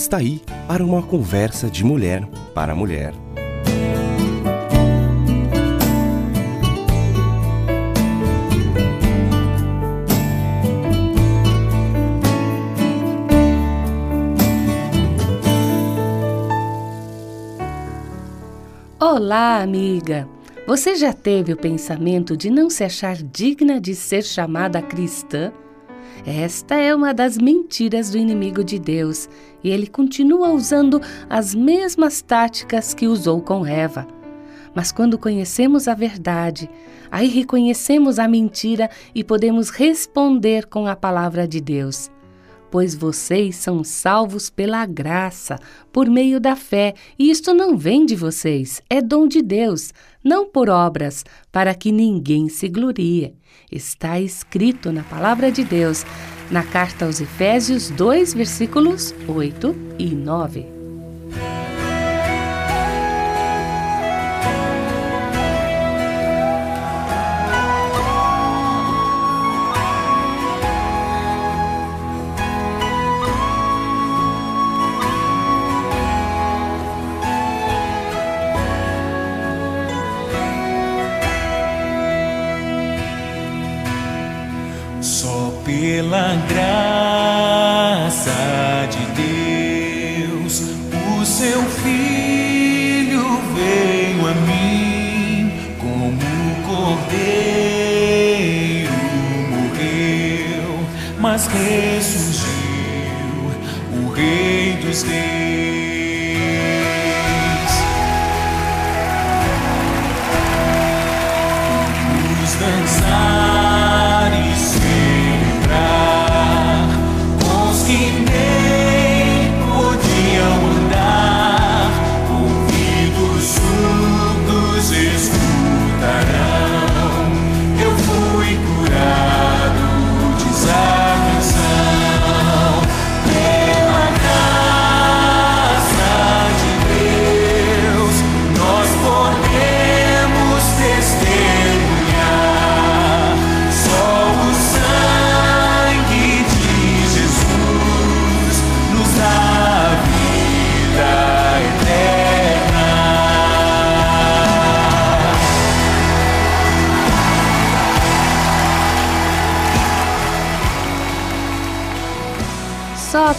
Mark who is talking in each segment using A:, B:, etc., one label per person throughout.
A: Está aí para uma conversa de mulher para mulher.
B: Olá, amiga! Você já teve o pensamento de não se achar digna de ser chamada cristã? Esta é uma das mentiras do inimigo de Deus e ele continua usando as mesmas táticas que usou com Eva. Mas quando conhecemos a verdade, aí reconhecemos a mentira e podemos responder com a palavra de Deus pois vocês são salvos pela graça, por meio da fé, e isto não vem de vocês, é dom de Deus, não por obras, para que ninguém se glorie. Está escrito na palavra de Deus, na carta aos Efésios 2, versículos 8 e 9.
C: Mas ressurgiu o Rei dos Reis.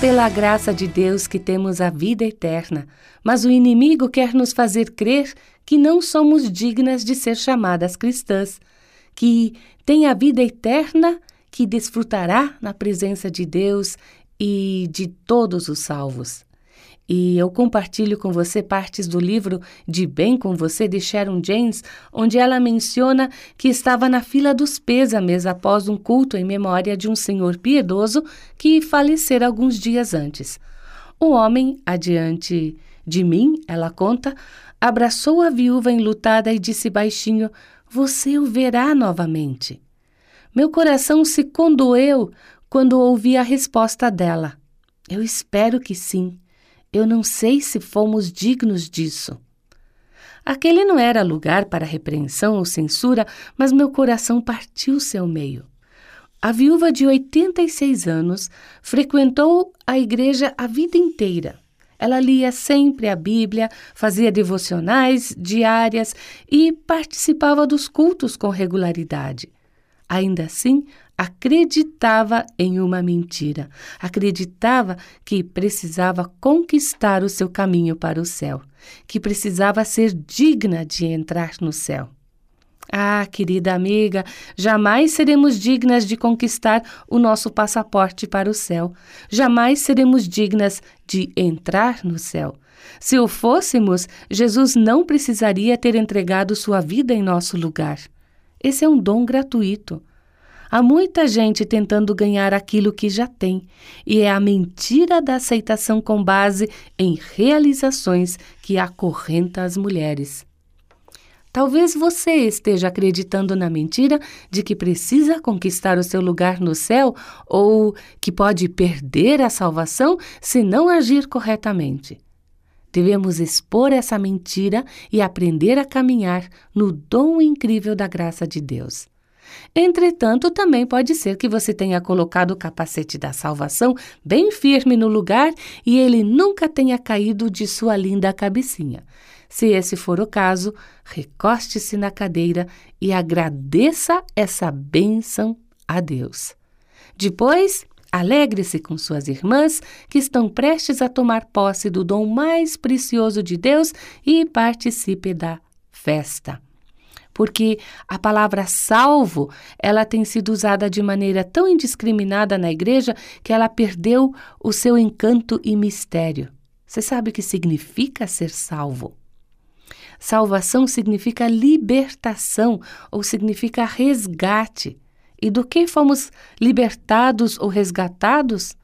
B: Pela graça de Deus que temos a vida eterna, mas o inimigo quer nos fazer crer que não somos dignas de ser chamadas cristãs, que tem a vida eterna que desfrutará na presença de Deus e de todos os salvos. E eu compartilho com você partes do livro De Bem com Você de Sharon James, onde ela menciona que estava na fila dos pêsames após um culto em memória de um senhor piedoso que falecera alguns dias antes. O homem, adiante de mim, ela conta, abraçou a viúva enlutada e disse baixinho: Você o verá novamente. Meu coração se condoeu quando ouvi a resposta dela. Eu espero que sim. Eu não sei se fomos dignos disso. Aquele não era lugar para repreensão ou censura, mas meu coração partiu seu meio. A viúva de 86 anos frequentou a igreja a vida inteira. Ela lia sempre a Bíblia, fazia devocionais diárias e participava dos cultos com regularidade. Ainda assim, acreditava em uma mentira. Acreditava que precisava conquistar o seu caminho para o céu, que precisava ser digna de entrar no céu. Ah, querida amiga, jamais seremos dignas de conquistar o nosso passaporte para o céu. Jamais seremos dignas de entrar no céu. Se o fôssemos, Jesus não precisaria ter entregado sua vida em nosso lugar. Esse é um dom gratuito. Há muita gente tentando ganhar aquilo que já tem, e é a mentira da aceitação com base em realizações que acorrenta as mulheres. Talvez você esteja acreditando na mentira de que precisa conquistar o seu lugar no céu ou que pode perder a salvação se não agir corretamente. Devemos expor essa mentira e aprender a caminhar no dom incrível da graça de Deus. Entretanto, também pode ser que você tenha colocado o capacete da salvação bem firme no lugar e ele nunca tenha caído de sua linda cabecinha. Se esse for o caso, recoste-se na cadeira e agradeça essa bênção a Deus. Depois, alegre-se com suas irmãs que estão prestes a tomar posse do dom mais precioso de Deus e participe da festa porque a palavra salvo, ela tem sido usada de maneira tão indiscriminada na igreja que ela perdeu o seu encanto e mistério. Você sabe o que significa ser salvo? Salvação significa libertação ou significa resgate. E do que fomos libertados ou resgatados?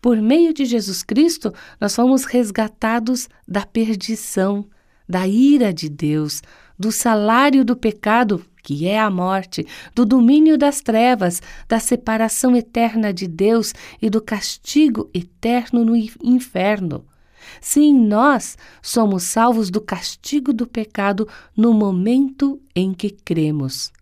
B: Por meio de Jesus Cristo, nós fomos resgatados da perdição, da ira de Deus, do salário do pecado, que é a morte, do domínio das trevas, da separação eterna de Deus e do castigo eterno no inferno. Sim, nós somos salvos do castigo do pecado no momento em que cremos.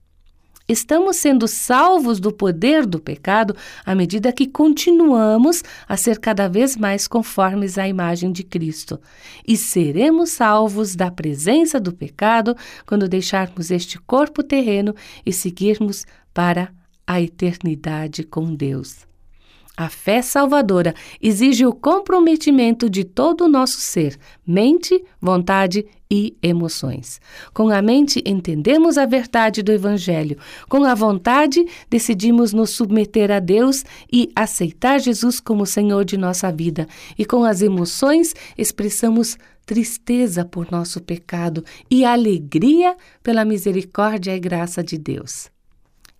B: Estamos sendo salvos do poder do pecado à medida que continuamos a ser cada vez mais conformes à imagem de Cristo. E seremos salvos da presença do pecado quando deixarmos este corpo terreno e seguirmos para a eternidade com Deus. A fé salvadora exige o comprometimento de todo o nosso ser, mente, vontade e emoções. Com a mente, entendemos a verdade do Evangelho. Com a vontade, decidimos nos submeter a Deus e aceitar Jesus como Senhor de nossa vida. E com as emoções, expressamos tristeza por nosso pecado e alegria pela misericórdia e graça de Deus.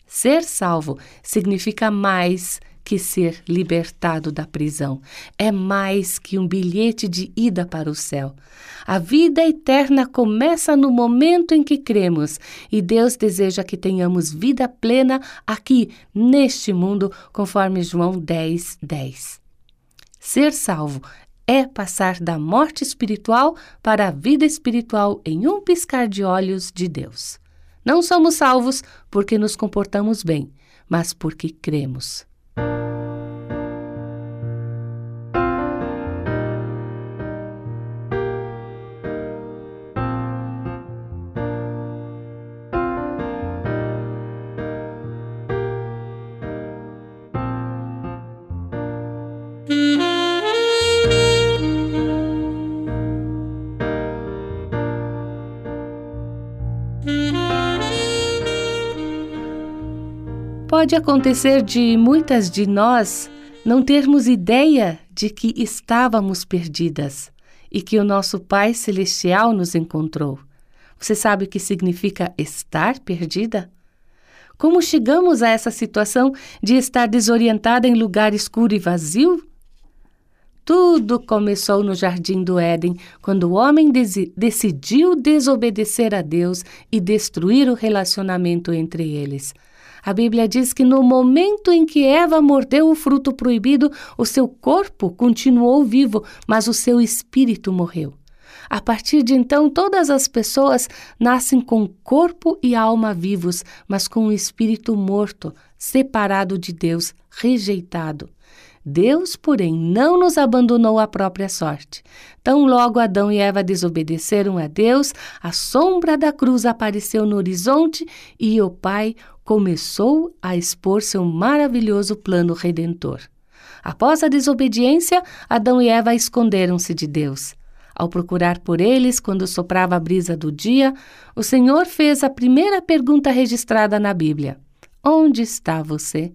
B: Ser salvo significa mais que ser libertado da prisão. É mais que um bilhete de ida para o céu. A vida eterna começa no momento em que cremos e Deus deseja que tenhamos vida plena aqui, neste mundo, conforme João 10, 10. Ser salvo é passar da morte espiritual para a vida espiritual em um piscar de olhos de Deus. Não somos salvos porque nos comportamos bem, mas porque cremos. thank you Pode acontecer de muitas de nós não termos ideia de que estávamos perdidas e que o nosso Pai Celestial nos encontrou. Você sabe o que significa estar perdida? Como chegamos a essa situação de estar desorientada em lugar escuro e vazio? Tudo começou no jardim do Éden, quando o homem decidiu desobedecer a Deus e destruir o relacionamento entre eles. A Bíblia diz que no momento em que Eva mordeu o fruto proibido, o seu corpo continuou vivo, mas o seu espírito morreu. A partir de então, todas as pessoas nascem com corpo e alma vivos, mas com o espírito morto, separado de Deus, rejeitado. Deus, porém, não nos abandonou à própria sorte. Tão logo Adão e Eva desobedeceram a Deus, a sombra da cruz apareceu no horizonte e o Pai começou a expor seu maravilhoso plano redentor. Após a desobediência, Adão e Eva esconderam-se de Deus. Ao procurar por eles quando soprava a brisa do dia, o Senhor fez a primeira pergunta registrada na Bíblia: Onde está você?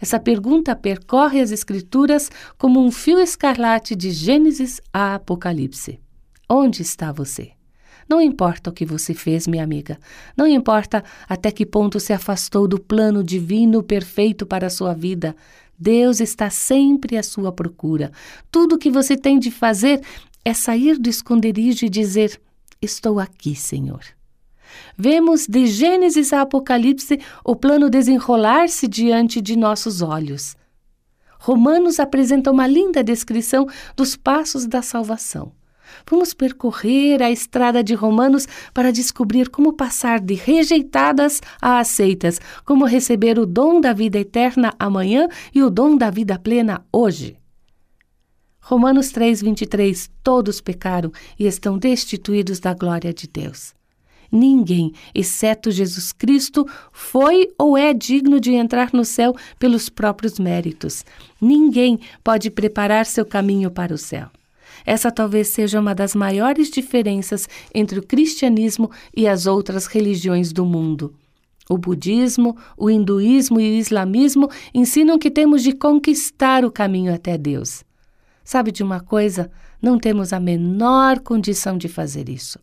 B: Essa pergunta percorre as Escrituras como um fio escarlate de Gênesis a Apocalipse. Onde está você? Não importa o que você fez, minha amiga. Não importa até que ponto se afastou do plano divino perfeito para a sua vida. Deus está sempre à sua procura. Tudo o que você tem de fazer é sair do esconderijo e dizer: Estou aqui, Senhor. Vemos de Gênesis a Apocalipse o plano desenrolar-se diante de nossos olhos. Romanos apresenta uma linda descrição dos passos da salvação. Vamos percorrer a estrada de Romanos para descobrir como passar de rejeitadas a aceitas, como receber o dom da vida eterna amanhã e o dom da vida plena hoje. Romanos 3:23 Todos pecaram e estão destituídos da glória de Deus. Ninguém, exceto Jesus Cristo, foi ou é digno de entrar no céu pelos próprios méritos. Ninguém pode preparar seu caminho para o céu. Essa talvez seja uma das maiores diferenças entre o cristianismo e as outras religiões do mundo. O budismo, o hinduísmo e o islamismo ensinam que temos de conquistar o caminho até Deus. Sabe de uma coisa? Não temos a menor condição de fazer isso.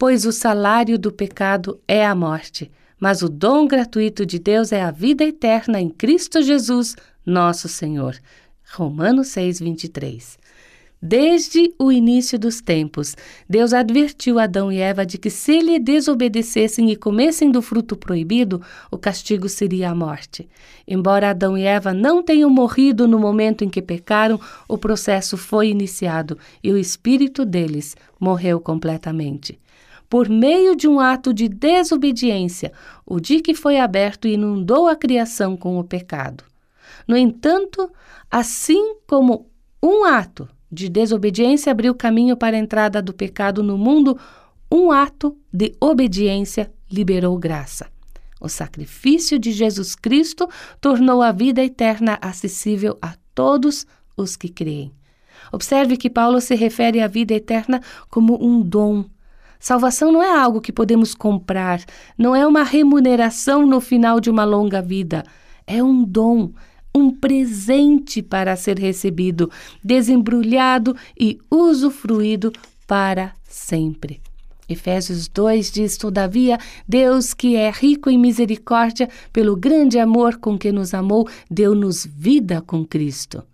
B: Pois o salário do pecado é a morte, mas o dom gratuito de Deus é a vida eterna em Cristo Jesus, nosso Senhor. Romanos 6, 23. Desde o início dos tempos, Deus advertiu Adão e Eva de que se lhe desobedecessem e comessem do fruto proibido, o castigo seria a morte. Embora Adão e Eva não tenham morrido no momento em que pecaram, o processo foi iniciado e o espírito deles morreu completamente. Por meio de um ato de desobediência, o dique foi aberto inundou a criação com o pecado. No entanto, assim como um ato de desobediência abriu caminho para a entrada do pecado no mundo, um ato de obediência liberou graça. O sacrifício de Jesus Cristo tornou a vida eterna acessível a todos os que creem. Observe que Paulo se refere à vida eterna como um dom. Salvação não é algo que podemos comprar, não é uma remuneração no final de uma longa vida. É um dom, um presente para ser recebido, desembrulhado e usufruído para sempre. Efésios 2 diz: Todavia, Deus, que é rico em misericórdia, pelo grande amor com que nos amou, deu-nos vida com Cristo.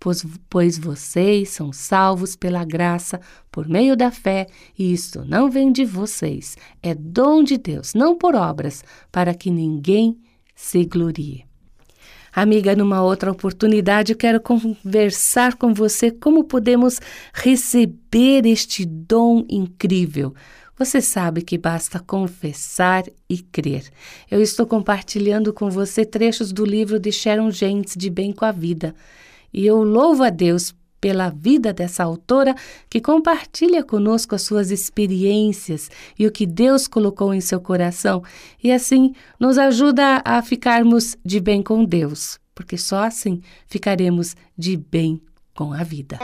B: Pois, pois vocês são salvos pela graça, por meio da fé, e isto não vem de vocês, é dom de Deus, não por obras, para que ninguém se glorie. Amiga, numa outra oportunidade, eu quero conversar com você como podemos receber este dom incrível. Você sabe que basta confessar e crer. Eu estou compartilhando com você trechos do livro de Sharon Gentes, De Bem com a Vida. E eu louvo a Deus pela vida dessa autora que compartilha conosco as suas experiências e o que Deus colocou em seu coração e assim nos ajuda a ficarmos de bem com Deus, porque só assim ficaremos de bem com a vida.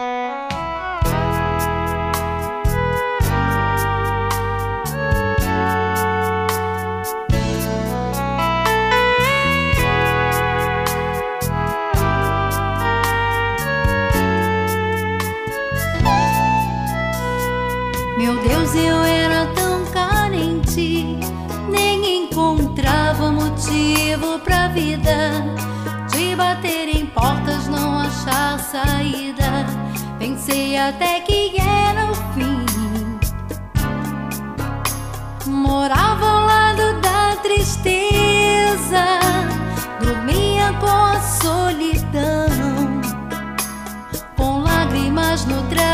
D: Até que era o fim. Morava ao lado da tristeza, dormia com a solidão, com lágrimas no travesseiro